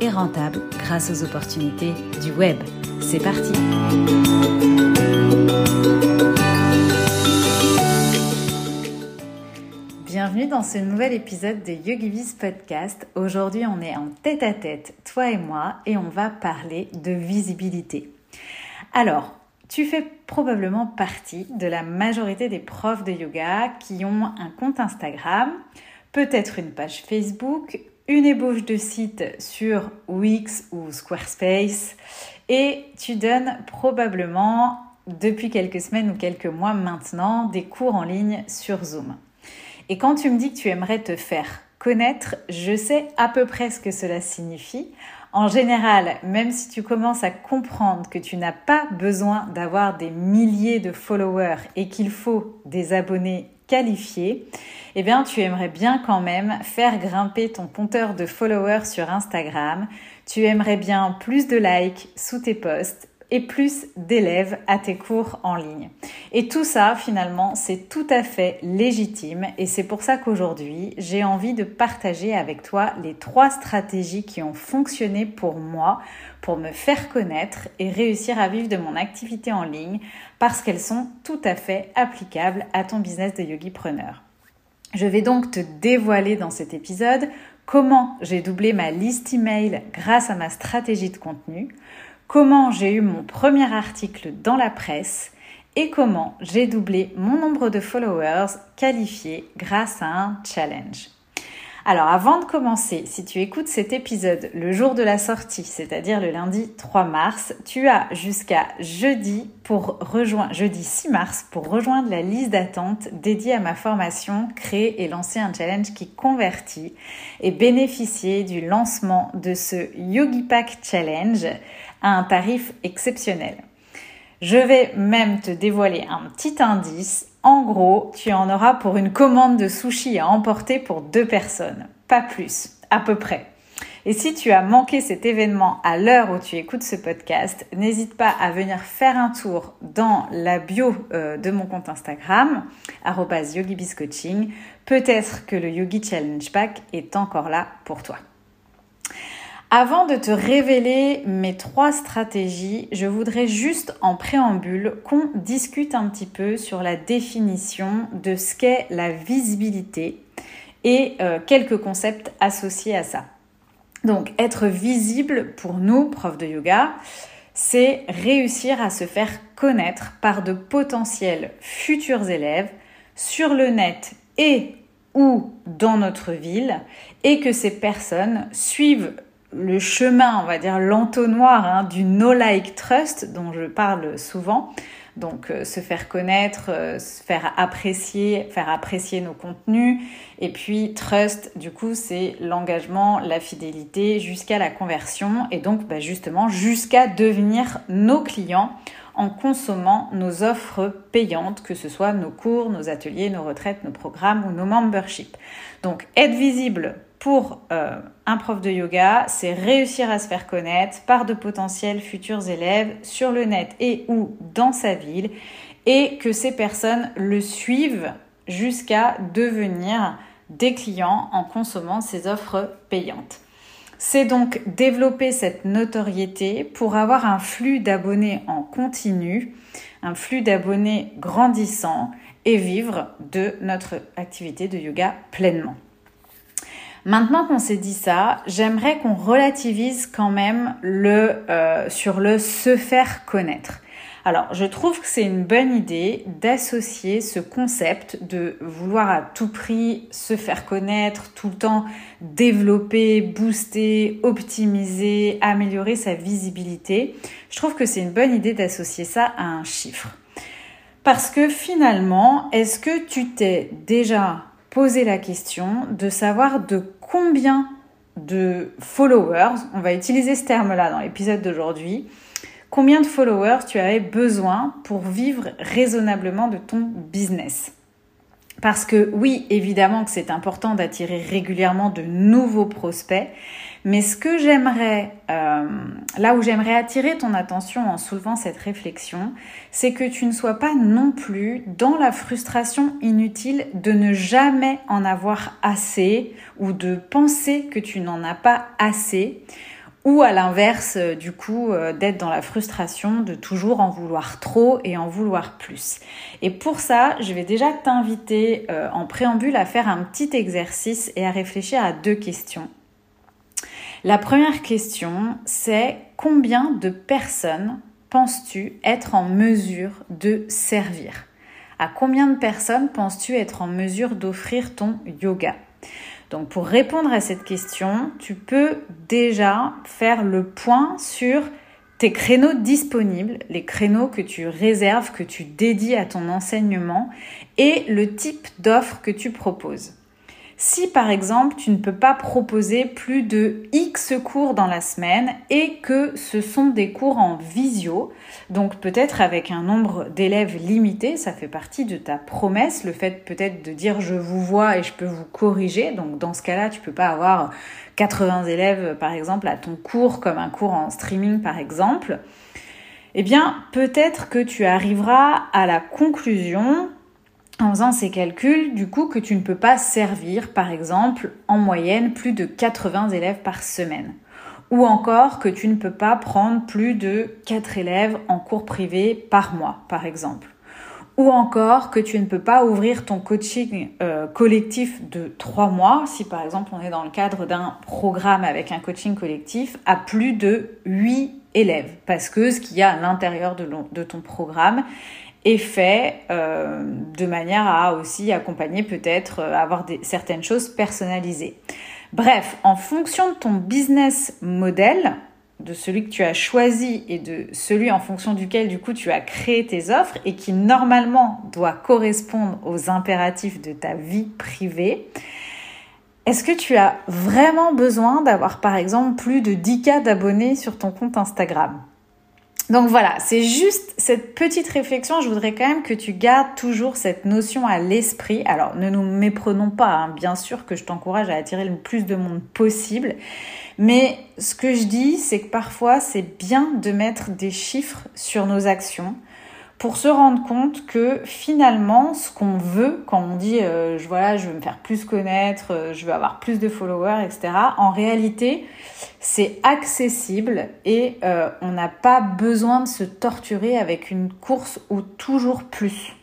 et rentable grâce aux opportunités du web. C'est parti Bienvenue dans ce nouvel épisode de YogiViz Podcast. Aujourd'hui, on est en tête à tête, toi et moi, et on va parler de visibilité. Alors, tu fais probablement partie de la majorité des profs de yoga qui ont un compte Instagram, peut-être une page Facebook, une ébauche de site sur Wix ou Squarespace et tu donnes probablement depuis quelques semaines ou quelques mois maintenant des cours en ligne sur Zoom. Et quand tu me dis que tu aimerais te faire connaître, je sais à peu près ce que cela signifie. En général, même si tu commences à comprendre que tu n'as pas besoin d'avoir des milliers de followers et qu'il faut des abonnés qualifiés, eh bien, tu aimerais bien quand même faire grimper ton compteur de followers sur Instagram. Tu aimerais bien plus de likes sous tes posts et plus d'élèves à tes cours en ligne. Et tout ça, finalement, c'est tout à fait légitime et c'est pour ça qu'aujourd'hui, j'ai envie de partager avec toi les trois stratégies qui ont fonctionné pour moi pour me faire connaître et réussir à vivre de mon activité en ligne parce qu'elles sont tout à fait applicables à ton business de yogi preneur. Je vais donc te dévoiler dans cet épisode comment j'ai doublé ma liste email grâce à ma stratégie de contenu, comment j'ai eu mon premier article dans la presse et comment j'ai doublé mon nombre de followers qualifiés grâce à un challenge. Alors avant de commencer, si tu écoutes cet épisode le jour de la sortie, c'est-à-dire le lundi 3 mars, tu as jusqu'à jeudi pour jeudi 6 mars pour rejoindre la liste d'attente dédiée à ma formation, créer et lancer un challenge qui convertit et bénéficier du lancement de ce Yogi Pack Challenge à un tarif exceptionnel. Je vais même te dévoiler un petit indice en gros, tu en auras pour une commande de sushi à emporter pour deux personnes, pas plus, à peu près. Et si tu as manqué cet événement à l'heure où tu écoutes ce podcast, n'hésite pas à venir faire un tour dans la bio euh, de mon compte Instagram, yogibiscoaching. Peut-être que le Yogi Challenge Pack est encore là pour toi. Avant de te révéler mes trois stratégies, je voudrais juste en préambule qu'on discute un petit peu sur la définition de ce qu'est la visibilité et euh, quelques concepts associés à ça. Donc être visible pour nous, profs de yoga, c'est réussir à se faire connaître par de potentiels futurs élèves sur le net et ou dans notre ville et que ces personnes suivent le chemin, on va dire l'entonnoir hein, du no-like trust dont je parle souvent. Donc euh, se faire connaître, euh, se faire apprécier, faire apprécier nos contenus. Et puis trust, du coup, c'est l'engagement, la fidélité jusqu'à la conversion et donc bah, justement jusqu'à devenir nos clients en consommant nos offres payantes, que ce soit nos cours, nos ateliers, nos retraites, nos programmes ou nos memberships. Donc être visible pour euh, un prof de yoga, c'est réussir à se faire connaître par de potentiels futurs élèves sur le net et ou dans sa ville et que ces personnes le suivent jusqu'à devenir des clients en consommant ces offres payantes. C'est donc développer cette notoriété pour avoir un flux d'abonnés en continu, un flux d'abonnés grandissant et vivre de notre activité de yoga pleinement. Maintenant qu'on s'est dit ça, j'aimerais qu'on relativise quand même le euh, sur le se faire connaître. Alors, je trouve que c'est une bonne idée d'associer ce concept de vouloir à tout prix se faire connaître, tout le temps développer, booster, optimiser, améliorer sa visibilité. Je trouve que c'est une bonne idée d'associer ça à un chiffre. Parce que finalement, est-ce que tu t'es déjà poser la question de savoir de combien de followers, on va utiliser ce terme-là dans l'épisode d'aujourd'hui, combien de followers tu avais besoin pour vivre raisonnablement de ton business. Parce que oui, évidemment que c'est important d'attirer régulièrement de nouveaux prospects, mais ce que j'aimerais, euh, là où j'aimerais attirer ton attention en soulevant cette réflexion, c'est que tu ne sois pas non plus dans la frustration inutile de ne jamais en avoir assez ou de penser que tu n'en as pas assez ou à l'inverse, euh, du coup, euh, d'être dans la frustration de toujours en vouloir trop et en vouloir plus. Et pour ça, je vais déjà t'inviter en préambule à faire un petit exercice et à réfléchir à deux questions. La première question, c'est combien de personnes penses-tu être en mesure de servir? À combien de personnes penses-tu être en mesure d'offrir ton yoga? Donc pour répondre à cette question, tu peux déjà faire le point sur tes créneaux disponibles, les créneaux que tu réserves, que tu dédies à ton enseignement et le type d'offre que tu proposes. Si par exemple tu ne peux pas proposer plus de X cours dans la semaine et que ce sont des cours en visio, donc peut-être avec un nombre d'élèves limité, ça fait partie de ta promesse, le fait peut-être de dire je vous vois et je peux vous corriger, donc dans ce cas-là tu peux pas avoir 80 élèves par exemple à ton cours comme un cours en streaming par exemple. Eh bien, peut-être que tu arriveras à la conclusion en faisant ces calculs, du coup, que tu ne peux pas servir, par exemple, en moyenne, plus de 80 élèves par semaine. Ou encore que tu ne peux pas prendre plus de 4 élèves en cours privé par mois, par exemple. Ou encore que tu ne peux pas ouvrir ton coaching euh, collectif de 3 mois, si par exemple on est dans le cadre d'un programme avec un coaching collectif, à plus de 8 élèves. Parce que ce qu'il y a à l'intérieur de, de ton programme est fait euh, de manière à aussi accompagner peut-être euh, avoir certaines choses personnalisées. Bref, en fonction de ton business model, de celui que tu as choisi et de celui en fonction duquel du coup tu as créé tes offres et qui normalement doit correspondre aux impératifs de ta vie privée, est-ce que tu as vraiment besoin d'avoir par exemple plus de 10K d'abonnés sur ton compte Instagram? Donc voilà, c'est juste cette petite réflexion. Je voudrais quand même que tu gardes toujours cette notion à l'esprit. Alors ne nous méprenons pas, hein. bien sûr que je t'encourage à attirer le plus de monde possible. Mais ce que je dis, c'est que parfois c'est bien de mettre des chiffres sur nos actions pour se rendre compte que finalement, ce qu'on veut, quand on dit euh, voilà, je veux me faire plus connaître, euh, je veux avoir plus de followers, etc., en réalité, c'est accessible et euh, on n'a pas besoin de se torturer avec une course ou toujours plus.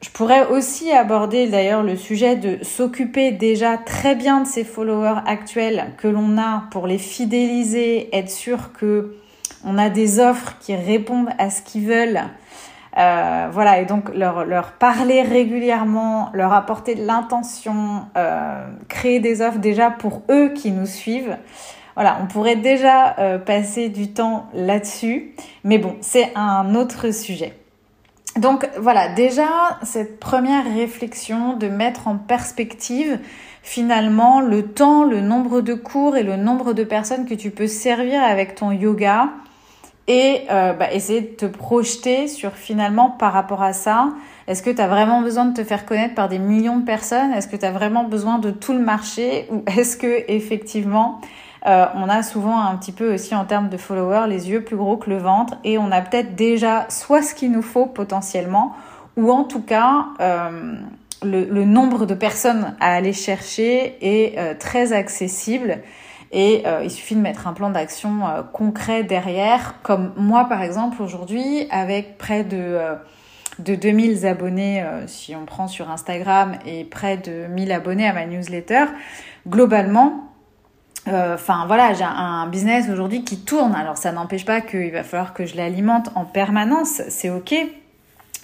Je pourrais aussi aborder d'ailleurs le sujet de s'occuper déjà très bien de ses followers actuels que l'on a pour les fidéliser, être sûr que on a des offres qui répondent à ce qu'ils veulent. Euh, voilà, et donc leur, parler régulièrement, leur apporter de l'intention, euh, créer des offres déjà pour eux qui nous suivent. Voilà, on pourrait déjà euh, passer du temps là-dessus, mais bon, c'est un autre sujet. Donc voilà, déjà cette première réflexion de mettre en perspective finalement le temps, le nombre de cours et le nombre de personnes que tu peux servir avec ton yoga et euh, bah, essayer de te projeter sur finalement par rapport à ça. Est-ce que tu as vraiment besoin de te faire connaître par des millions de personnes? Est-ce que tu as vraiment besoin de tout le marché? Ou est-ce que effectivement euh, on a souvent un petit peu aussi en termes de followers les yeux plus gros que le ventre et on a peut-être déjà soit ce qu'il nous faut potentiellement ou en tout cas euh, le, nombre de personnes à aller chercher est très accessible et euh, il suffit de mettre un plan d'action euh, concret derrière, comme moi par exemple aujourd'hui, avec près de, euh, de 2000 abonnés, si on prend sur Instagram, et près de 1000 abonnés à ma newsletter, globalement, Enfin voilà, j'ai un business aujourd'hui qui tourne. Alors ça n'empêche pas qu'il va falloir que je l'alimente en permanence, c'est ok.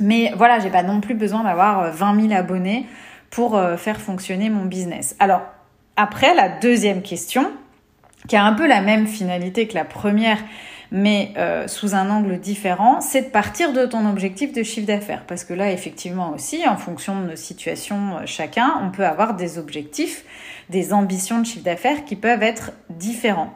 Mais voilà, j'ai pas non plus besoin d'avoir 20 000 abonnés pour faire fonctionner mon business. Alors après, la deuxième question, qui a un peu la même finalité que la première, mais euh, sous un angle différent, c'est de partir de ton objectif de chiffre d'affaires. Parce que là, effectivement aussi, en fonction de nos situations euh, chacun, on peut avoir des objectifs, des ambitions de chiffre d'affaires qui peuvent être différents.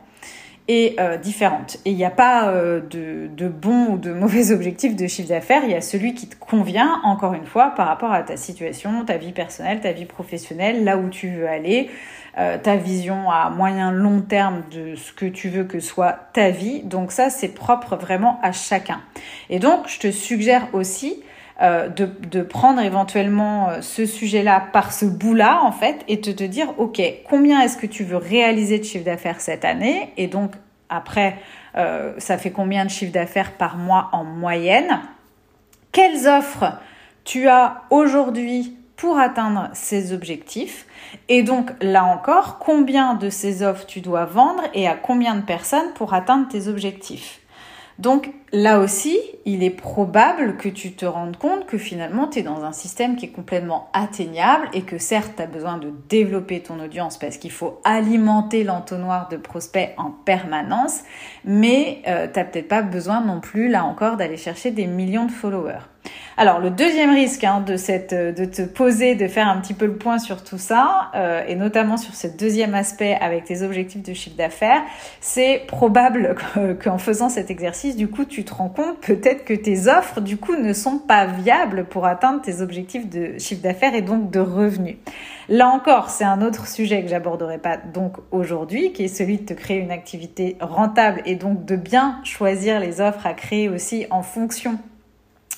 est euh, différente. Et il n'y a pas de, de bon ou de mauvais objectif de chiffre d'affaires, il y a celui qui te convient, encore une fois, par rapport à ta situation, ta vie personnelle, ta vie professionnelle, là où tu veux aller, euh, ta vision à moyen long terme de ce que tu veux que soit ta vie. Donc ça, c'est propre vraiment à chacun. Et donc, je te suggère aussi euh, de, de, prendre éventuellement euh, ce sujet-là par ce bout-là, en fait, et de te dire, OK, combien est-ce que tu veux réaliser de chiffre d'affaires cette année? Et donc, après, ça fait combien de chiffre d'affaires par mois en moyenne? Quelles offres tu as aujourd'hui pour atteindre ces objectifs Et donc, là encore, combien de ces offres tu dois vendre et à combien de personnes pour atteindre tes objectifs donc là aussi, il est probable que tu te rendes compte que finalement, tu es dans un système qui est complètement atteignable et que certes, tu as besoin de développer ton audience parce qu'il faut alimenter l'entonnoir de prospects en permanence, mais euh, tu n'as peut-être pas besoin non plus, là encore, d'aller chercher des millions de followers. Alors le deuxième risque hein, de, cette, de te poser, de faire un petit peu le point sur tout ça, euh, et notamment sur ce deuxième aspect avec tes objectifs de chiffre d'affaires, c'est probable qu'en faisant cet exercice, du coup, tu te rends compte peut-être que tes offres, du coup, ne sont pas viables pour atteindre tes objectifs de chiffre d'affaires et donc de revenus. Là encore, c'est un autre sujet que j'aborderai pas donc aujourd'hui, qui est celui de te créer une activité rentable et donc de bien choisir les offres à créer aussi en fonction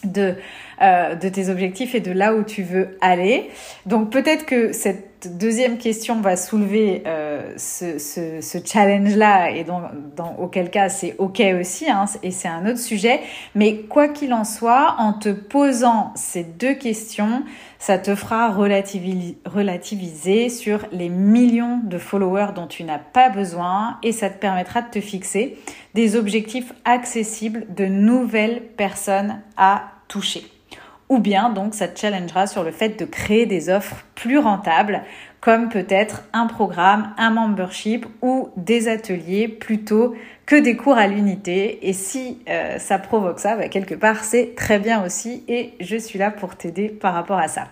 de, euh, de tes objectifs et de là où tu veux aller. Donc peut-être que cette deuxième question va soulever euh, ce, challenge-là et dans, dans, auquel cas c'est OK aussi hein, et c'est un autre sujet. Mais quoi qu'il en soit, en te posant ces deux questions, ça te fera relativiser sur les millions de followers dont tu n'as pas besoin et ça te permettra de te fixer des objectifs accessibles de nouvelles personnes à Ou bien donc ça te challengera sur le fait de créer des offres plus rentables comme peut-être un programme, un membership ou des ateliers plutôt que des cours à l'unité. Et si euh, ça provoque ça, bah, quelque part c'est très bien aussi et je suis là pour t'aider par rapport à ça.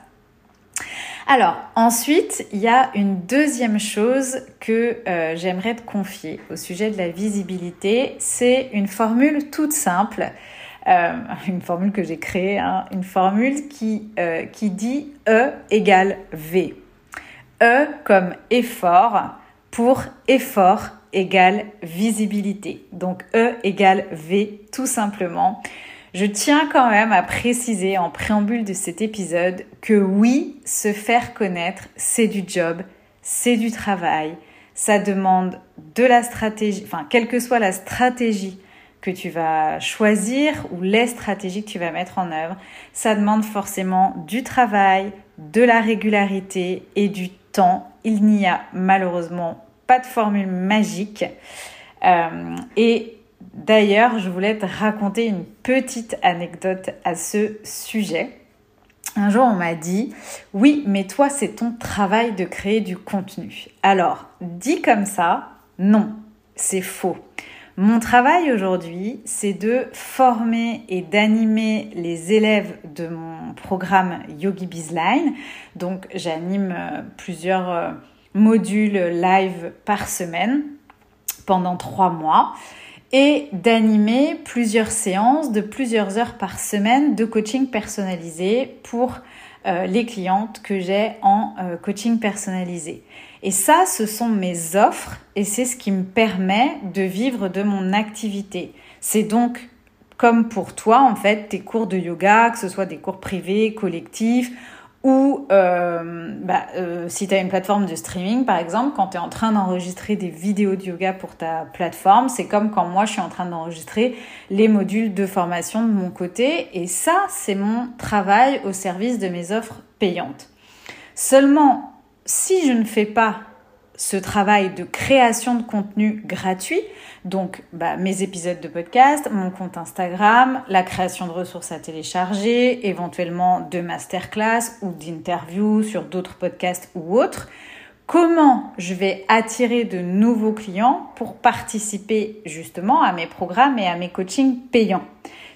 Alors, ensuite, il y a une deuxième chose que euh, j'aimerais te confier au sujet de la visibilité. C'est une formule toute simple, euh, une formule que j'ai créée, hein, une formule qui, euh, qui dit E égale V. E comme effort pour effort égale visibilité. Donc E égale V tout simplement. Je tiens quand même à préciser en préambule de cet épisode que oui, se faire connaître, c'est du job, c'est du travail, ça demande de la stratégie, enfin, quelle que soit la stratégie que tu vas choisir ou les stratégies que tu vas mettre en œuvre, ça demande forcément du travail, de la régularité et du temps. Il n'y a malheureusement pas de formule magique. Euh, et D'ailleurs, je voulais te raconter une petite anecdote à ce sujet. Un jour, on m'a dit, oui, mais toi, c'est ton travail de créer du contenu. Alors, dit comme ça, non, c'est faux. Mon travail aujourd'hui, c'est de former et d'animer les élèves de mon programme Yogi Bizline. Donc, j'anime euh, plusieurs euh, modules live par semaine pendant trois mois et d'animer plusieurs séances de plusieurs heures par semaine de coaching personnalisé pour euh, les clientes que j'ai en coaching personnalisé. Et ça, ce sont mes offres et c'est ce qui me permet de vivre de mon activité. C'est donc comme pour toi, en fait, tes cours de yoga, que ce soit des cours privés, collectifs ou euh, bah, euh, si tu as une plateforme de streaming, par exemple, quand tu es en train d'enregistrer des vidéos de yoga pour ta plateforme, c'est comme quand moi je suis en train d'enregistrer les modules de formation de mon côté. Et ça, c'est mon travail au service de mes offres payantes. Seulement, si je ne fais pas ce travail de création de contenu gratuit, donc bah, mes épisodes de podcast, mon compte Instagram, la création de ressources à télécharger, éventuellement de masterclass ou d'interviews sur d'autres podcasts ou autres. Comment je vais attirer de nouveaux clients pour participer justement à mes programmes et à mes coachings payants?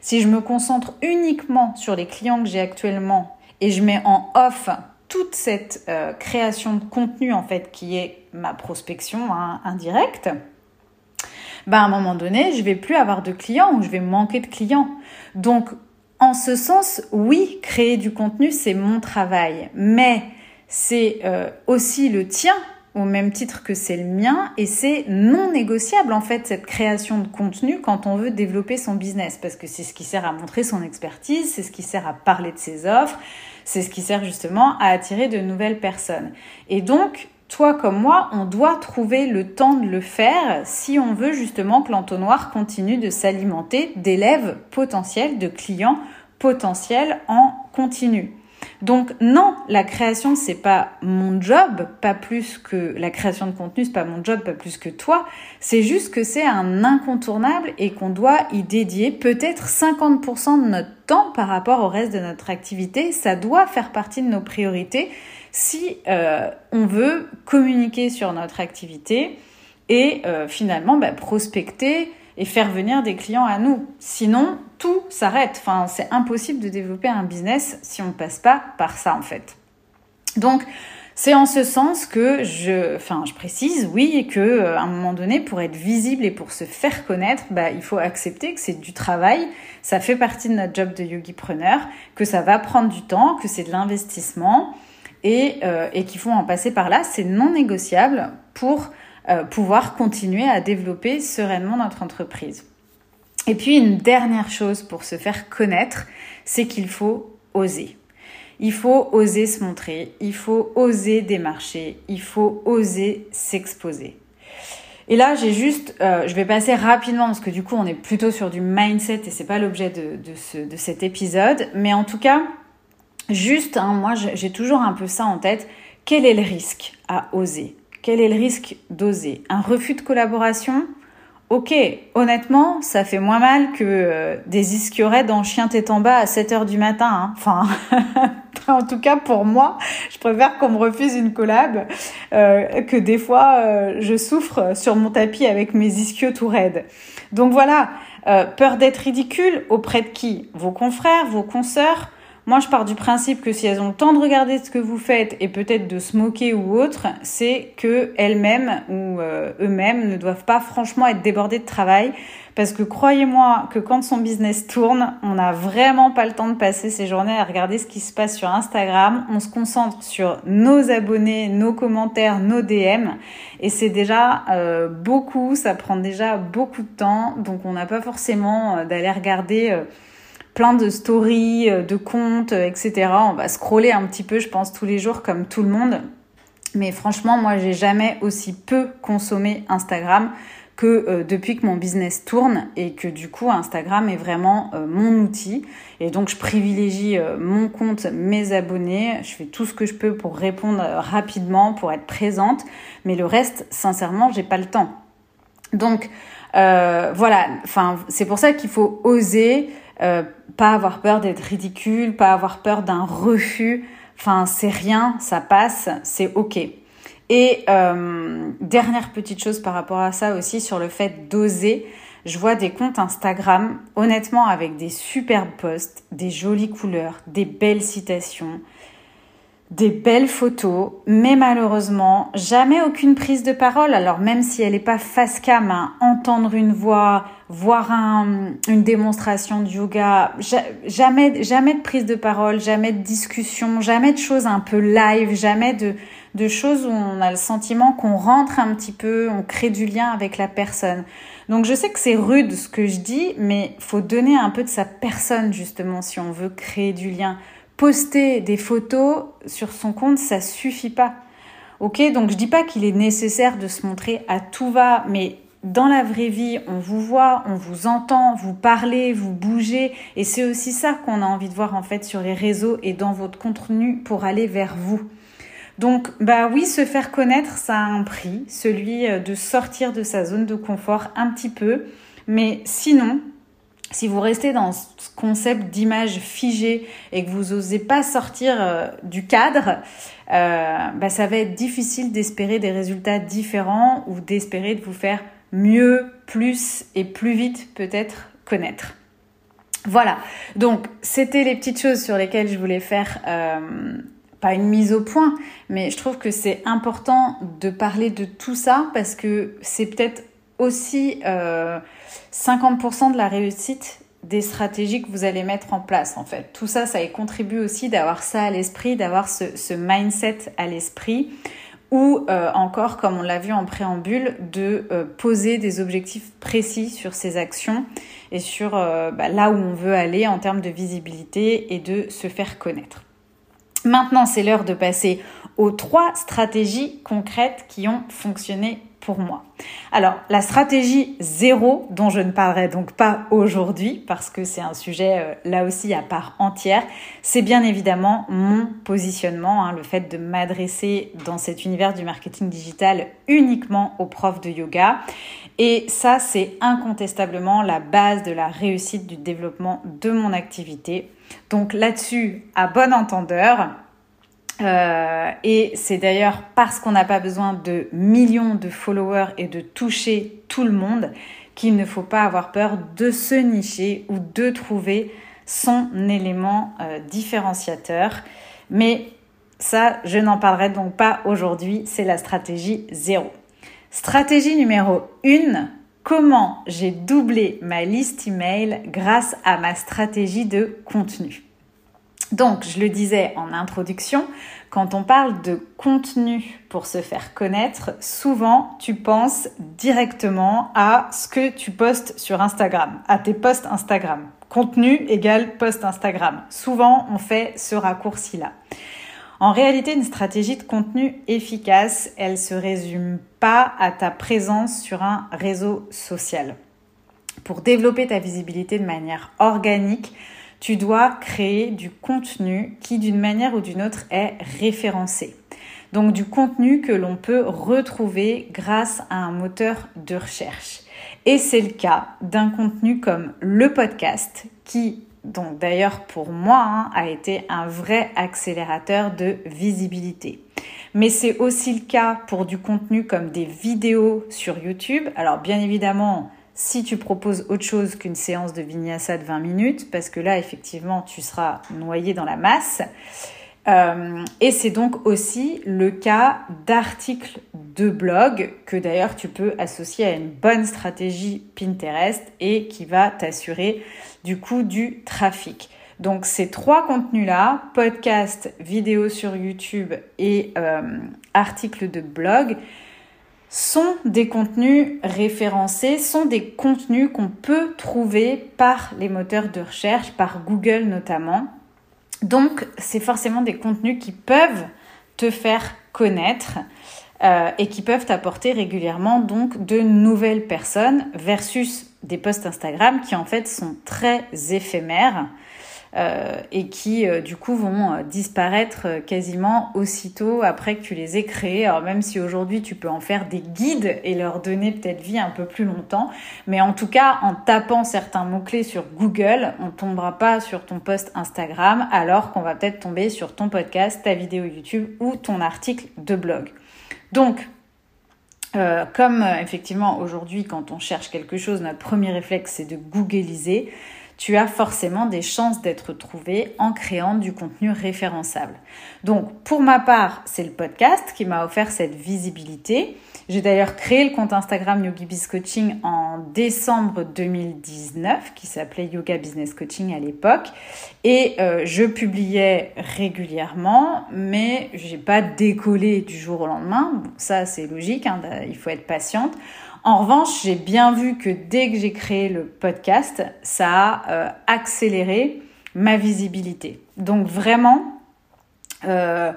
Si je me concentre uniquement sur les clients que j'ai actuellement et je mets en off toute cette euh, création de contenu en fait qui est ma prospection hein, indirecte, bah à un moment donné, je vais plus avoir de clients ou je vais manquer de clients. Donc, en ce sens, oui, créer du contenu, c'est mon travail, mais c'est euh, aussi le tien au même titre que c'est le mien et c'est non négociable en fait cette création de contenu quand on veut développer son business parce que c'est ce qui sert à montrer son expertise, c'est ce qui sert à parler de ses offres, c'est ce qui sert justement à attirer de nouvelles personnes. Et donc toi comme moi, on doit trouver le temps de le faire si on veut justement que l'entonnoir continue de s'alimenter d'élèves potentiels, de clients potentiels en continu. Donc non, la création c'est pas mon job, pas plus que la création de contenu c'est pas mon job, pas plus que toi. C'est juste que c'est un incontournable et qu'on doit y dédier peut-être 50% de notre temps par rapport au reste de notre activité. Ça doit faire partie de nos priorités si euh, on veut communiquer sur notre activité et euh, finalement bah, prospecter et faire venir des clients à nous. Sinon, tout s'arrête. Enfin, c'est impossible de développer un business si on ne passe pas par ça, en fait. Donc, c'est en ce sens que je, enfin, je précise, oui, que euh, à un moment donné, pour être visible et pour se faire connaître, bah, il faut accepter que c'est du travail, ça fait partie de notre job de yogipreneur, que ça va prendre du temps, que c'est de l'investissement et, euh, et qu'il faut en passer par là. C'est non négociable pour pouvoir continuer à développer sereinement notre entreprise. Et puis une dernière chose pour se faire connaître, c'est qu'il faut oser. Il faut oser se montrer, il faut oser démarcher, il faut oser s'exposer. Et là, j'ai juste, euh, je vais passer rapidement parce que du coup, on est plutôt sur du mindset et c'est pas l'objet de, de, ce, de cet épisode. Mais en tout cas, juste, hein, moi, j'ai toujours un peu ça en tête. Quel est le risque à oser? Quel est le risque d'oser Un refus de collaboration Ok, honnêtement, ça fait moins mal que euh, des ischiorettes dans Chien tête en bas à 7 heures du matin. Hein. Enfin, en tout cas pour moi, je préfère qu'on me refuse une collab euh, que des fois euh, je souffre sur mon tapis avec mes ischios tout raides. Donc voilà, peur d'être ridicule auprès de qui? Vos confrères, vos consoeurs moi, je pars du principe que si elles ont le temps de regarder ce que vous faites et peut-être de se moquer ou autre, c'est que elles-mêmes ou euh, eux-mêmes ne doivent pas franchement être débordées de travail. Parce que croyez-moi que quand son business tourne, on n'a vraiment pas le temps de passer ses journées à regarder ce qui se passe sur Instagram. On se concentre sur nos abonnés, nos commentaires, nos DM. Et c'est déjà euh, beaucoup, ça prend déjà beaucoup de temps. Donc on n'a pas forcément euh, d'aller regarder plein de stories, euh, de comptes, euh, etc. On va scroller un petit peu, je pense, tous les jours comme tout le monde. Mais franchement, moi, j'ai jamais aussi peu consommé Instagram que euh, depuis que mon business tourne et que du coup Instagram est vraiment mon outil et donc je privilégie mon compte, mes abonnés, je fais tout ce que je peux pour répondre rapidement, pour être présente, mais le reste, sincèrement, j'ai pas le temps. Donc voilà, enfin c'est pour ça qu'il faut oser euh, pas avoir peur d'être ridicule, pas avoir peur d'un refus. Enfin, c'est rien, ça passe, c'est ok. Et euh, dernière petite chose par rapport à ça aussi sur le fait d'oser. Je vois des comptes Instagram, honnêtement, avec des superbes posts, des jolies couleurs, des belles citations, des belles photos, mais malheureusement, jamais aucune prise de parole. Alors même si elle n'est pas face cam, hein, entendre une voix, voir une démonstration de yoga, jamais, jamais de prise de parole, jamais de discussion, jamais de choses un peu live, jamais de, de choses où on a le sentiment qu'on rentre un petit peu, on crée du lien avec la personne. Donc je sais que c'est rude ce que je dis, mais faut donner un peu de sa personne justement si on veut créer du lien poster des photos sur son compte, ça suffit pas. Ok, donc je dis pas qu'il est nécessaire de se montrer à tout va, mais dans la vraie vie, on vous voit, on vous entend, vous parlez, vous bougez, et c'est aussi ça qu'on a envie de voir en fait sur les réseaux et dans votre contenu pour aller vers vous. Donc, bah oui, se faire connaître, ça a un prix, celui euh, de sortir de sa zone de confort un petit peu, mais sinon, si vous restez dans concept d'image figée et que vous n'osez pas sortir euh, du cadre, euh, bah, ça va être difficile d'espérer des résultats différents ou d'espérer de vous faire mieux, plus et plus vite peut-être connaître. Voilà, donc c'était les petites choses sur lesquelles je voulais faire euh, pas une mise au point, mais je trouve que c'est important de parler de tout ça parce que c'est peut-être aussi 50% de la réussite des stratégies que vous allez mettre en place en fait. Tout ça, ça contribue aussi d'avoir ça à l'esprit, d'avoir ce, mindset à l'esprit ou euh, encore, comme on l'a vu en préambule, de euh, poser des objectifs précis sur ses actions et sur euh, bah, là où on veut aller en termes de visibilité et de se faire connaître. Maintenant, c'est l'heure de passer aux trois stratégies concrètes qui ont fonctionné moi. Alors, la stratégie zéro, dont je ne parlerai donc pas aujourd'hui, parce que c'est un sujet euh, là aussi à part entière, c'est bien évidemment mon positionnement, hein, le fait de m'adresser dans cet univers du marketing digital uniquement aux profs de yoga. Et ça, c'est incontestablement la base de la réussite du développement de mon activité. Donc là-dessus, à bon entendeur, euh, et c'est d'ailleurs parce qu'on n'a pas besoin de millions de followers et de toucher tout le monde qu'il ne faut pas avoir peur de se nicher ou de trouver son élément euh, différenciateur. Mais ça, je n'en parlerai donc pas aujourd'hui, c'est la stratégie zéro. Stratégie numéro 1, comment j'ai doublé ma liste email grâce à ma stratégie de contenu. Donc, je le disais en introduction, quand on parle de contenu pour se faire connaître, souvent tu penses directement à ce que tu postes sur Instagram, à tes posts Instagram. Contenu égale post Instagram. Souvent, on fait ce raccourci-là. En réalité, une stratégie de contenu efficace, elle se résume pas à ta présence sur un réseau social. Pour développer ta visibilité de manière organique, tu dois créer du contenu qui d'une manière ou d'une autre est référencé. Donc du contenu que l'on peut retrouver grâce à un moteur de recherche. Et c'est le cas d'un contenu comme le podcast qui, donc d'ailleurs pour moi, hein, a été un vrai accélérateur de visibilité. Mais c'est aussi le cas pour du contenu comme des vidéos sur YouTube. Alors bien évidemment, si tu proposes autre chose qu'une séance de vinyasa de 20 minutes, parce que là, effectivement, tu seras noyé dans la masse. Euh, et c'est donc aussi le cas d'articles de blog que d'ailleurs tu peux associer à une bonne stratégie Pinterest et qui va t'assurer du coup du trafic. Donc ces trois contenus-là, podcast, vidéo sur YouTube et euh, articles de blog, sont des contenus référencés, sont des contenus qu'on peut trouver par les moteurs de recherche, par Google notamment. Donc, c'est forcément des contenus qui peuvent te faire connaître euh, et qui peuvent t'apporter régulièrement donc de nouvelles personnes versus des posts Instagram qui en fait sont très éphémères et qui euh, du coup vont euh, disparaître quasiment aussitôt après que tu les aies créés. Alors même si aujourd'hui tu peux en faire des guides et leur donner peut-être vie un peu plus longtemps, mais en tout cas en tapant certains mots-clés sur Google, on tombera pas sur ton post Instagram alors qu'on va peut-être tomber sur ton podcast, ta vidéo YouTube ou ton article de blog. Donc comme effectivement aujourd'hui quand on cherche quelque chose, notre premier réflexe c'est de googliser tu as forcément des chances d'être trouvé en créant du contenu référençable. Donc, pour ma part, c'est le podcast qui m'a offert cette visibilité. J'ai d'ailleurs créé le compte Instagram Yogi Coaching en décembre 2019, qui s'appelait Yoga Business Coaching à l'époque, et euh, je publiais régulièrement, mais j'ai pas décollé du jour au lendemain. ça, c'est logique, hein, il faut être patiente. En revanche, j'ai bien vu que dès que j'ai créé le podcast, ça a euh, accéléré ma visibilité. Donc vraiment, euh,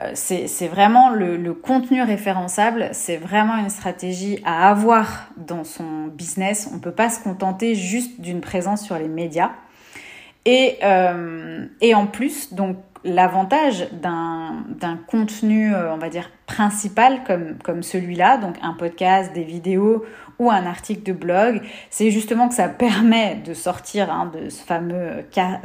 euh, c'est vraiment le, contenu référençable, c'est vraiment une stratégie à avoir dans son business. On ne peut pas se contenter juste d'une présence sur les médias. Et, et en plus, donc l'avantage d'un contenu, euh, on va dire, principal comme, comme celui-là, donc un podcast, des vidéos ou un article de blog, c'est justement que ça permet de sortir hein, de ce fameux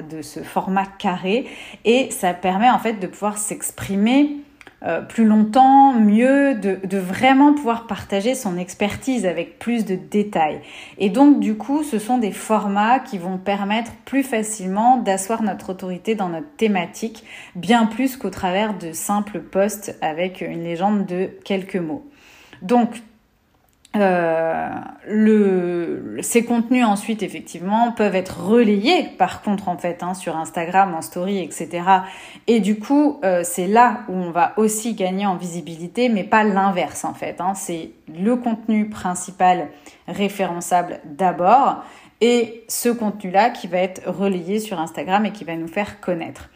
de ce format carré et ça permet en fait de pouvoir s'exprimer euh, plus longtemps, mieux, de, vraiment pouvoir partager son expertise avec plus de détails. Et donc du coup, ce sont des formats qui vont permettre plus facilement d'asseoir notre autorité dans notre thématique, bien plus qu'au travers de simples posts avec une légende de quelques mots. Donc, euh, le, ces contenus ensuite effectivement peuvent être relayés par contre en fait hein, sur Instagram en story etc et du coup euh, c'est là où on va aussi gagner en visibilité mais pas l'inverse en fait hein. c'est le contenu principal référençable d'abord et ce contenu-là qui va être relayé sur Instagram et qui va nous faire connaître.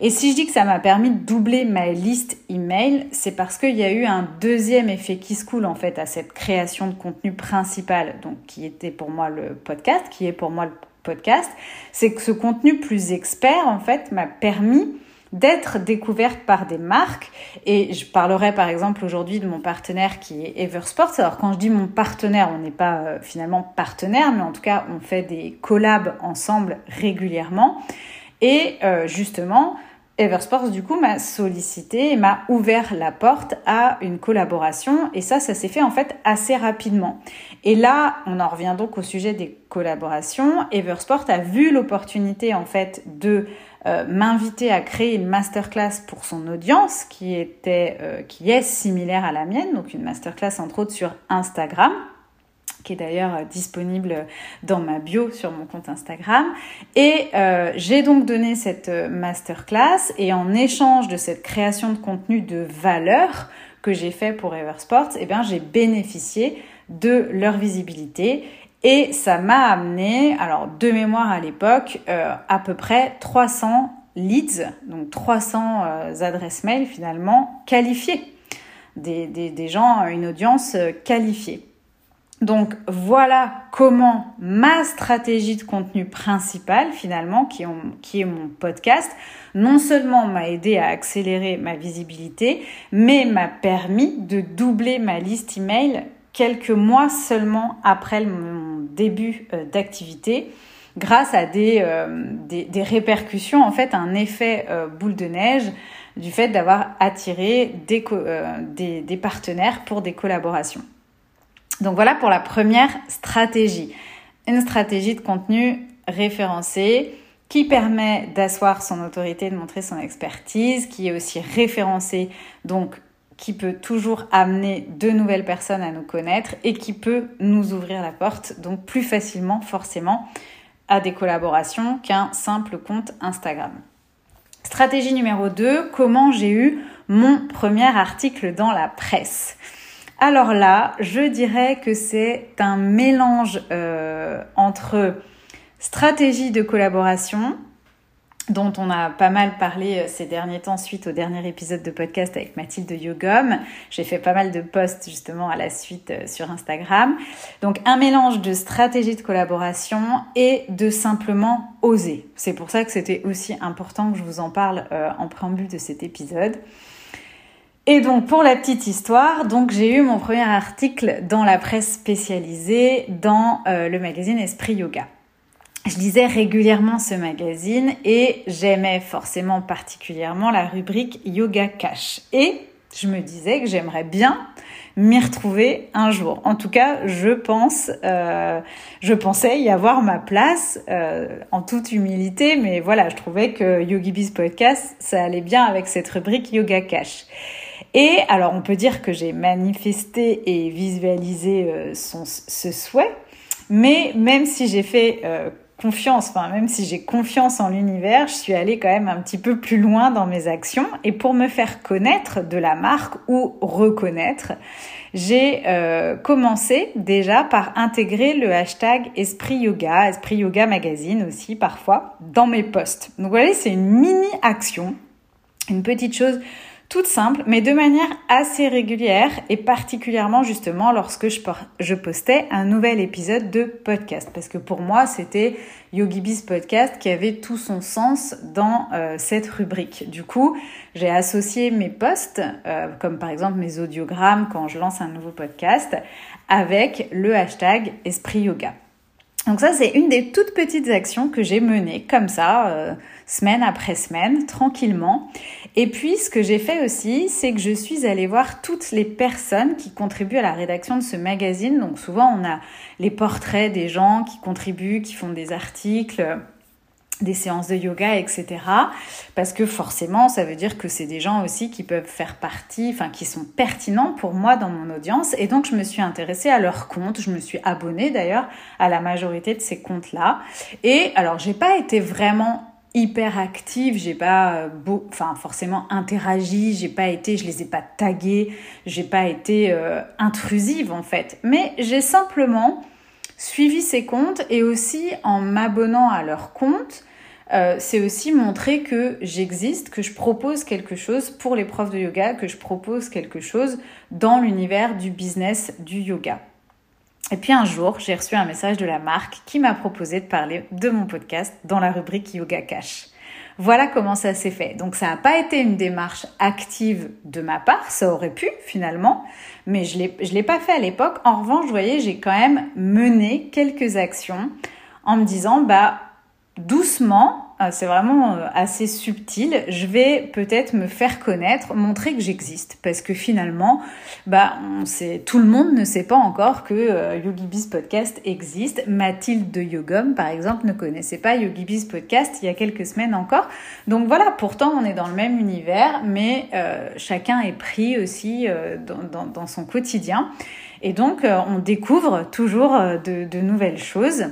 Et si je dis que ça m'a permis de doubler ma liste email, c'est parce qu'il y a eu un deuxième effet qui se coule en fait à cette création de contenu principal, donc qui était pour moi le podcast, qui est pour moi le podcast, c'est que ce contenu plus expert en fait m'a permis d'être découverte par des marques. Et je parlerai par exemple aujourd'hui de mon partenaire qui est Eversports. Alors quand je dis mon partenaire, on n'est pas euh, finalement partenaire, mais en tout cas on fait des collabs ensemble régulièrement. Et euh, justement, Eversports, du coup, m'a sollicité et m'a ouvert la porte à une collaboration. Et ça, ça s'est fait en fait assez rapidement. Et là, on en revient donc au sujet des collaborations. Eversport a vu l'opportunité en fait de euh, m'inviter à créer une masterclass pour son audience qui était, euh, qui est similaire à la mienne. Donc une masterclass entre autres sur Instagram qui est d'ailleurs euh, disponible dans ma bio sur mon compte Instagram. Et euh, j'ai donc donné cette euh, masterclass et en échange de cette création de contenu de valeur que j'ai fait pour Eversports, eh bien j'ai bénéficié de leur visibilité et ça m'a amené, alors de mémoire à l'époque, à peu près 300 leads, donc 300 adresses mail finalement qualifiées, des, des, des gens, une audience qualifiée. Donc voilà comment ma stratégie de contenu principale finalement, qui, est mon podcast, non seulement m'a aidé à accélérer ma visibilité, mais m'a permis de doubler ma liste email quelques mois seulement après mon début euh, d'activité grâce à des, euh, des, répercussions, en fait un effet euh, boule de neige du fait d'avoir attiré des partenaires pour des collaborations. Donc voilà pour la première stratégie. Une stratégie de contenu référencé qui permet d'asseoir son autorité, de montrer son expertise, qui est aussi référencé, donc qui peut toujours amener de nouvelles personnes à nous connaître et qui peut nous ouvrir la porte, donc plus facilement forcément à des collaborations qu'un simple compte Instagram. Stratégie numéro 2, comment j'ai eu mon premier article dans la presse. Alors là, je dirais que c'est un mélange euh, entre stratégie de collaboration, dont on a pas mal parlé euh, ces derniers temps suite au dernier épisode de podcast avec Mathilde Yogom. J'ai fait pas mal de posts justement à la suite euh, sur Instagram. Donc un mélange de stratégie de collaboration et de simplement oser. C'est pour ça que c'était aussi important que je vous en parle en préambule de cet épisode. Et donc pour la petite histoire, donc j'ai eu mon premier article dans la presse spécialisée dans euh, le magazine Esprit Yoga. Je lisais régulièrement ce magazine et j'aimais forcément particulièrement la rubrique Yoga Cash. Et je me disais que j'aimerais bien m'y retrouver un jour. En tout cas, je pense, euh, je pensais y avoir ma place euh, en toute humilité, mais voilà, je trouvais que YogiBiz Podcast, ça allait bien avec cette rubrique Yoga Cash. Et alors on peut dire que j'ai manifesté et visualisé euh, son, ce souhait, mais même si j'ai fait euh, confiance, enfin même si j'ai confiance en l'univers, je suis allée quand même un petit peu plus loin dans mes actions. Et pour me faire connaître de la marque ou reconnaître, j'ai euh, commencé déjà par intégrer le hashtag Esprit Yoga, Esprit Yoga Magazine aussi parfois, dans mes posts. Donc voilà, c'est une mini action, une petite chose toute simple, mais de manière assez régulière et particulièrement justement lorsque je, postais un nouvel épisode de podcast. Parce que pour moi, c'était YogiBiz Podcast qui avait tout son sens dans euh, cette rubrique. Du coup, j'ai associé mes posts, euh, comme par exemple mes audiogrammes quand je lance un nouveau podcast, avec le hashtag Esprit Yoga. Donc ça, c'est une des toutes petites actions que j'ai menées comme ça, euh, semaine après semaine, tranquillement. Et puis, ce que j'ai fait aussi, c'est que je suis allée voir toutes les personnes qui contribuent à la rédaction de ce magazine. Donc souvent, on a les portraits des gens qui contribuent, qui font des articles des séances de yoga, etc. Parce que forcément, ça veut dire que c'est des gens aussi qui peuvent faire partie, enfin qui sont pertinents pour moi dans mon audience. Et donc, je me suis intéressée à leurs comptes. Je me suis abonnée d'ailleurs à la majorité de ces comptes-là. Et alors, j'ai pas été vraiment hyper active, j'ai pas euh, enfin forcément interagi, j'ai pas été, je les ai pas tagués, j'ai pas été euh, intrusive en fait, mais j'ai simplement suivi ces comptes et aussi en m'abonnant à leurs comptes, euh, c'est aussi montrer que j'existe, que je propose quelque chose pour les profs de yoga, que je propose quelque chose dans l'univers du business du yoga. Et puis un jour, j'ai reçu un message de la marque qui m'a proposé de parler de mon podcast dans la rubrique Yoga Cash. Voilà comment ça s'est fait. Donc ça n'a pas été une démarche active de ma part, ça aurait pu finalement, mais je ne l'ai pas fait à l'époque. En revanche, vous voyez, j'ai quand même mené quelques actions en me disant, bah doucement, c'est vraiment euh, assez subtil, je vais peut-être me faire connaître, montrer que j'existe. Parce que finalement, bah, on sait, tout le monde ne sait pas encore que euh, YogiBiz Podcast existe. Mathilde de Yogom, par exemple, ne connaissait pas YogiBiz Podcast il y a quelques semaines encore. Donc voilà, pourtant on est dans le même univers, mais chacun est pris aussi dans, dans, son quotidien. Et donc on découvre toujours de nouvelles choses.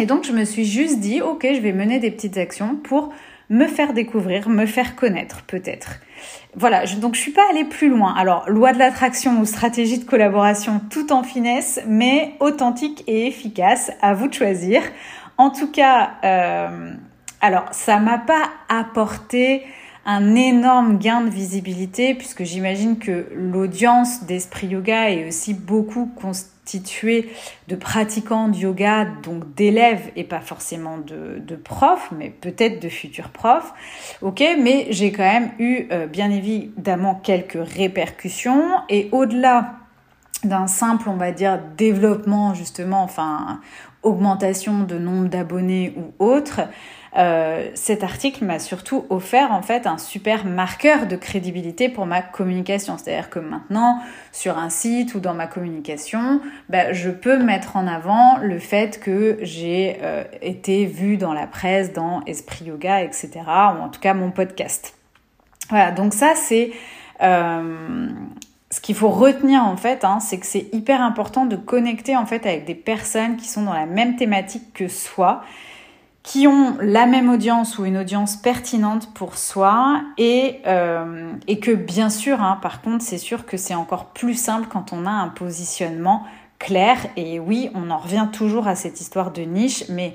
Et donc je me suis juste dit, ok, je vais mener des petites actions pour me faire découvrir, me faire connaître peut-être. Voilà, donc je suis pas allée plus loin. Alors, loi de l'attraction ou stratégie de collaboration tout en finesse, mais authentique et efficace, à vous de choisir. En tout cas, euh, alors ça m'a pas apporté un énorme gain de visibilité puisque j'imagine que l'audience d'Esprit Yoga est aussi beaucoup constituée de pratiquants de yoga, donc d'élèves et pas forcément de, profs, mais peut-être de futurs profs. Ok, mais j'ai quand même eu euh, bien évidemment quelques répercussions et au-delà d'un simple, on va dire, développement justement, enfin augmentation de nombre d'abonnés ou autre, euh, cet article m'a surtout offert en fait un super marqueur de crédibilité pour ma communication. C'est-à-dire que maintenant, sur un site ou dans ma communication, bah, je peux mettre en avant le fait que j'ai euh, été vue dans la presse, dans Esprit Yoga, etc. Ou en tout cas mon podcast. Voilà, donc ça c'est... Euh, ce qu'il faut retenir en fait, hein, c'est que c'est hyper important de connecter en fait avec des personnes qui sont dans la même thématique que soi qui ont la même audience ou une audience pertinente pour soi et, euh, et que bien sûr, hein, par contre, c'est sûr que c'est encore plus simple quand on a un positionnement clair. Et oui, on en revient toujours à cette histoire de niche, mais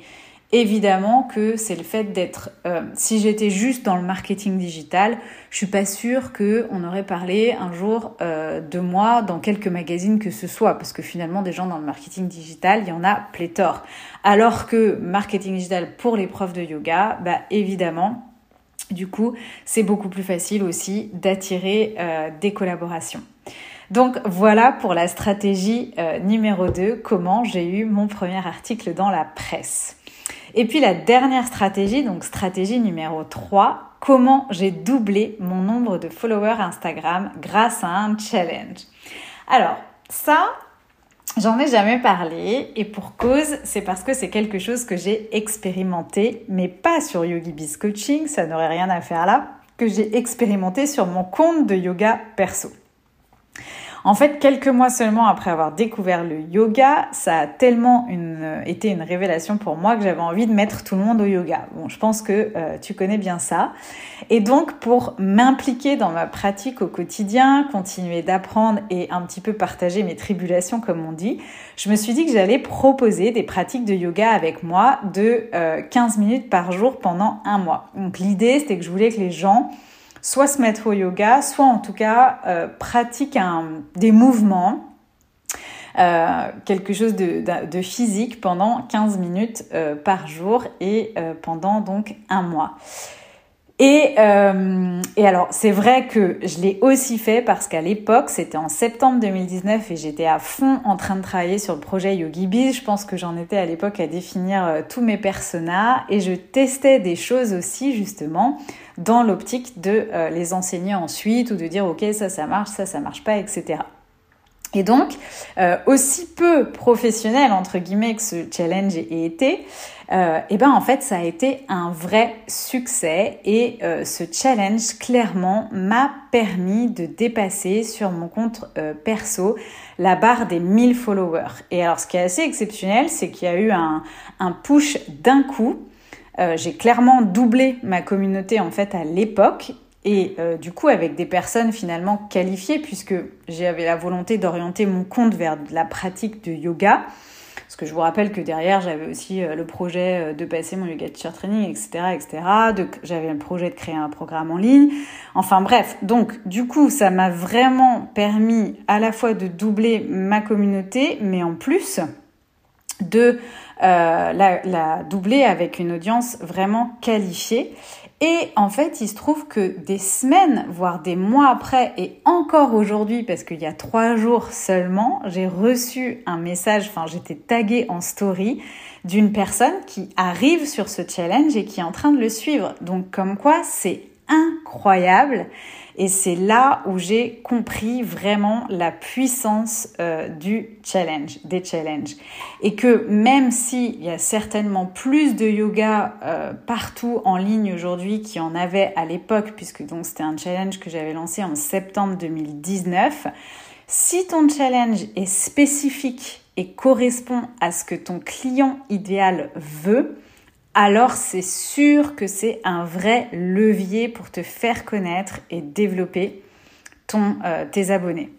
Évidemment que c'est le fait d'être. Euh, si j'étais juste dans le marketing digital, je suis pas sûre que on aurait parlé un jour euh, de moi dans quelques magazines que ce soit, parce que finalement des gens dans le marketing digital, il y en a pléthore. Alors que marketing digital pour les profs de yoga, bah évidemment, du coup, c'est beaucoup plus facile aussi d'attirer euh, des collaborations. Donc voilà pour la stratégie numéro 2, comment j'ai eu mon premier article dans la presse. Et puis la dernière stratégie, donc stratégie numéro 3, comment j'ai doublé mon nombre de followers Instagram grâce à un challenge. Alors, ça, J'en ai jamais parlé et pour cause, c'est parce que c'est quelque chose que j'ai expérimenté, mais pas sur YogiBiz Coaching, ça n'aurait rien à faire là, que j'ai expérimenté sur mon compte de yoga perso. En fait, quelques mois seulement après avoir découvert le yoga, ça a tellement une, été une révélation pour moi que j'avais envie de mettre tout le monde au yoga. Bon, je pense que euh, tu connais bien ça. Et donc, pour m'impliquer dans ma pratique au quotidien, continuer d'apprendre et un petit peu partager mes tribulations, comme on dit, je me suis dit que j'allais proposer des pratiques de yoga avec moi de 15 euh, minutes par jour pendant un mois. Donc, l'idée, c'était que je voulais que les gens soit se mettre au yoga, soit en tout cas euh, pratique des mouvements, euh, quelque chose de, physique pendant 15 minutes euh, par jour et pendant donc un mois. Et, alors, c'est vrai que je l'ai aussi fait parce qu'à l'époque, c'était en septembre 2019 et j'étais à fond en train de travailler sur le projet YogiBiz. Je pense que j'en étais à l'époque à définir tous mes personas et je testais des choses aussi justement dans l'optique de euh, les enseigner ensuite ou de dire ok ça ça marche, ça ça marche pas, etc. Et donc, euh, aussi peu professionnel entre guillemets que ce challenge ait été, euh, et ben en fait ça a été un vrai succès et ce challenge clairement m'a permis de dépasser sur mon compte perso la barre des 1000 followers. Et alors ce qui est assez exceptionnel, c'est qu'il y a eu un push d'un coup. Euh, j'ai clairement doublé ma communauté en fait à l'époque et euh, du coup, avec des personnes finalement qualifiées, puisque j'avais la volonté d'orienter mon compte vers la pratique de yoga. Parce que je vous rappelle que derrière, j'avais aussi euh, le projet de passer mon yoga teacher training, etc., etc. J'avais le projet de créer un programme en ligne. Enfin bref, donc du coup, ça m'a vraiment permis à la fois de doubler ma communauté, mais en plus de euh, la, la doubler avec une audience vraiment qualifiée. Et en fait, il se trouve que des semaines, voire des mois après, et encore aujourd'hui, parce qu'il y a trois jours seulement, j'ai reçu un message, enfin j'étais taguée en story d'une personne qui arrive sur ce challenge et qui est en train de le suivre. Donc comme quoi, c'est incroyable. Et c'est là où j'ai compris vraiment la puissance euh, du challenge, des challenges. Et que même s'il y a certainement plus de yoga euh, partout en ligne aujourd'hui qu'il y en avait à l'époque, puisque donc c'était un challenge que j'avais lancé en septembre 2019, si ton challenge est spécifique et correspond à ce que ton client idéal veut, alors c'est sûr que c'est un vrai levier pour te faire connaître et développer ton, euh, tes abonnés.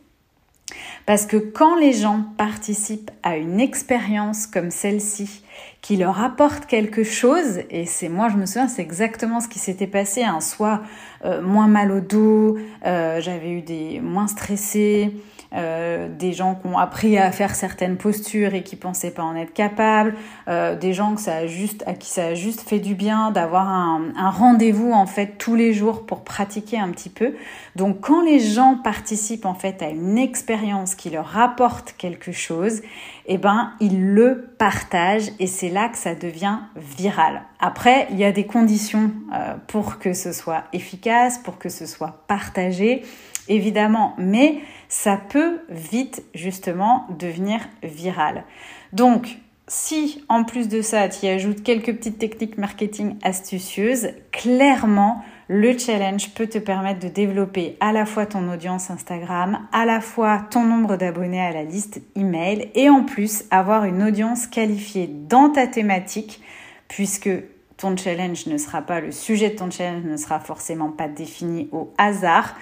Parce que quand les gens participent à une expérience comme celle-ci, qui leur apporte quelque chose, et c'est moi je me souviens, c'est exactement ce qui s'était passé, hein, soit euh, moins mal au dos, euh, j'avais eu des moins stressés, euh, des gens qui ont appris à faire certaines postures et qui pensaient pas en être capables, euh, des gens que ça a juste, à qui ça a juste fait du bien d'avoir un, rendez-vous en fait tous les jours pour pratiquer un petit peu. Donc quand les gens participent en fait à une expérience qui leur rapporte quelque chose, eh ben ils le partagent et c'est là que ça devient viral. Après, il y a des conditions euh, pour que ce soit efficace, pour que ce soit partagé, évidemment, mais ça peut vite justement devenir viral. Donc, si en plus de ça, tu y ajoutes quelques petites techniques marketing astucieuses, clairement, le challenge peut te permettre de développer à la fois ton audience Instagram, à la fois ton nombre d'abonnés à la liste email et en plus avoir une audience qualifiée dans ta thématique puisque ton challenge ne sera pas, le sujet de ton challenge ne sera forcément pas défini au hasard.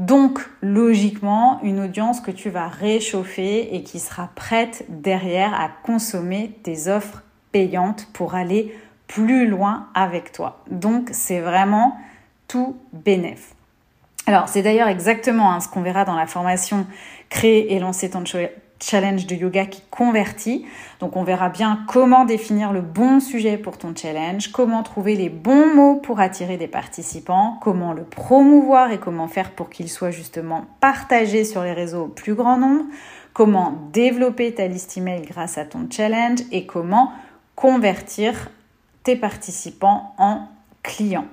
Donc, logiquement, une audience que tu vas réchauffer et qui sera prête derrière à consommer tes offres payantes pour aller plus loin avec toi. Donc, c'est vraiment tout bénéf. Alors, c'est d'ailleurs exactement hein, ce qu'on verra dans la formation Créer et lancer ton challenge de yoga qui convertit. Donc on verra bien comment définir le bon sujet pour ton challenge, comment trouver les bons mots pour attirer des participants, comment le promouvoir et comment faire pour qu'il soit justement partagé sur les réseaux au plus grand nombre, comment développer ta liste email grâce à ton challenge et comment convertir tes participants en clients.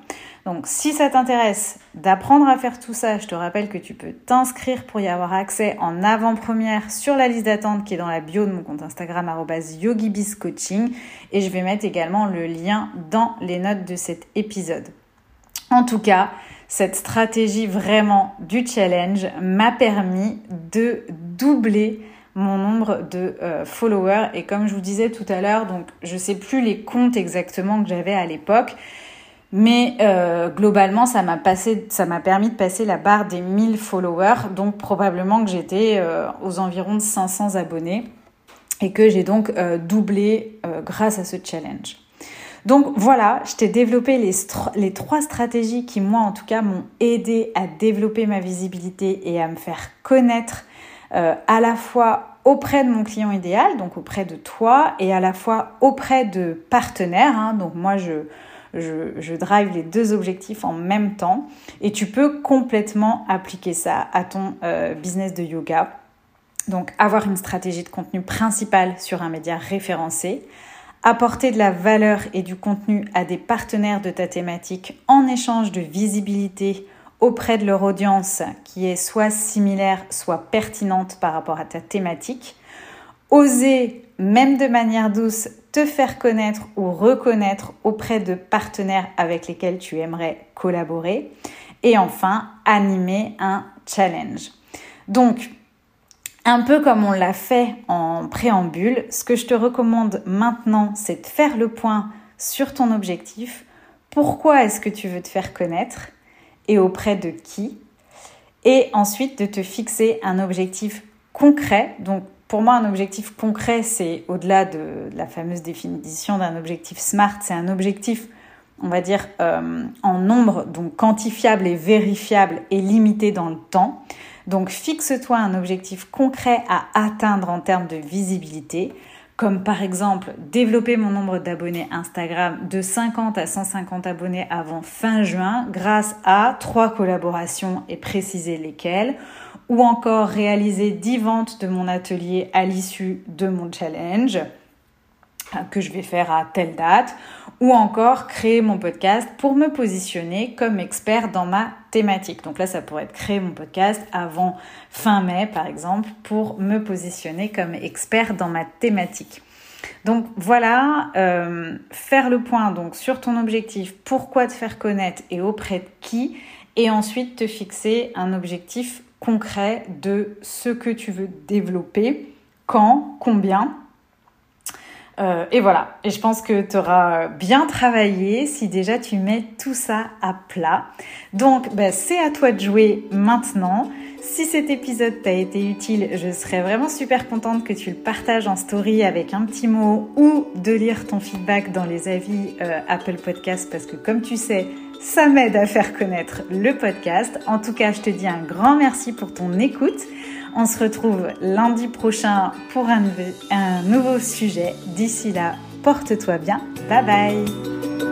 Donc si ça t'intéresse d'apprendre à faire tout ça, je te rappelle que tu peux t'inscrire pour y avoir accès en avant-première sur la liste d'attente qui est dans la bio de mon compte Instagram @yogibiscoaching et je vais mettre également le lien dans les notes de cet épisode. En tout cas, cette stratégie vraiment du challenge m'a permis de doubler mon nombre de euh, followers et comme je vous disais tout à l'heure, donc je sais plus les comptes exactement que j'avais à l'époque, mais euh, globalement, ça m'a permis de passer la barre des 1000 followers, donc probablement que j'étais euh, aux environs de 500 abonnés et que j'ai donc euh, doublé grâce à ce challenge. Donc voilà, je t'ai développé les, les trois stratégies qui, moi en tout cas, m'ont aidé à développer ma visibilité et à me faire connaître à la fois auprès de mon client idéal, donc auprès de toi, et à la fois auprès de partenaires. Hein, donc moi, je, je, drive les deux objectifs en même temps et tu peux complètement appliquer ça à ton euh, business de yoga. Donc avoir une stratégie de contenu principale sur un média référencé, apporter de la valeur et du contenu à des partenaires de ta thématique en échange de visibilité auprès de leur audience qui est soit similaire, soit pertinente par rapport à ta thématique. Oser, même de manière douce, faire connaître ou reconnaître auprès de partenaires avec lesquels tu aimerais collaborer. Et enfin, animer un challenge. Donc, un peu comme on l'a fait en préambule, ce que je te recommande maintenant, c'est de faire le point sur ton objectif. Pourquoi est-ce que tu veux te faire connaître et auprès de qui? Et ensuite de te fixer un objectif concret. Donc pour moi, un objectif concret, c'est au-delà de la fameuse définition d'un objectif SMART, c'est un objectif, on va dire, euh, en nombre, donc quantifiable et vérifiable et limité dans le temps. Donc fixe-toi un objectif concret à atteindre en termes de visibilité, comme par exemple développer mon nombre d'abonnés Instagram de 50 à 150 abonnés avant fin juin grâce à trois collaborations et préciser lesquelles, ou encore réaliser 10 ventes de mon atelier à l'issue de mon challenge que je vais faire à telle date, ou encore créer mon podcast pour me positionner comme expert dans ma thématique. Donc là, ça pourrait être créer mon podcast avant fin mai, par exemple, pour me positionner comme expert dans ma thématique. Donc voilà, euh, faire le point donc sur ton objectif, pourquoi te faire connaître et auprès de qui, et ensuite te fixer un objectif concret de ce que tu veux développer, quand, combien, euh, et voilà, et je pense que tu auras bien travaillé si déjà tu mets tout ça à plat. Donc, bah, c'est à toi de jouer maintenant. Si cet épisode t'a été utile, je serais vraiment super contente que tu le partages en story avec un petit mot ou de lire ton feedback dans les avis euh, Apple Podcast parce que comme tu sais, ça m'aide à faire connaître le podcast. En tout cas, je te dis un grand merci pour ton écoute. On se retrouve lundi prochain pour un, nouveau sujet. D'ici là, porte-toi bien. Bye bye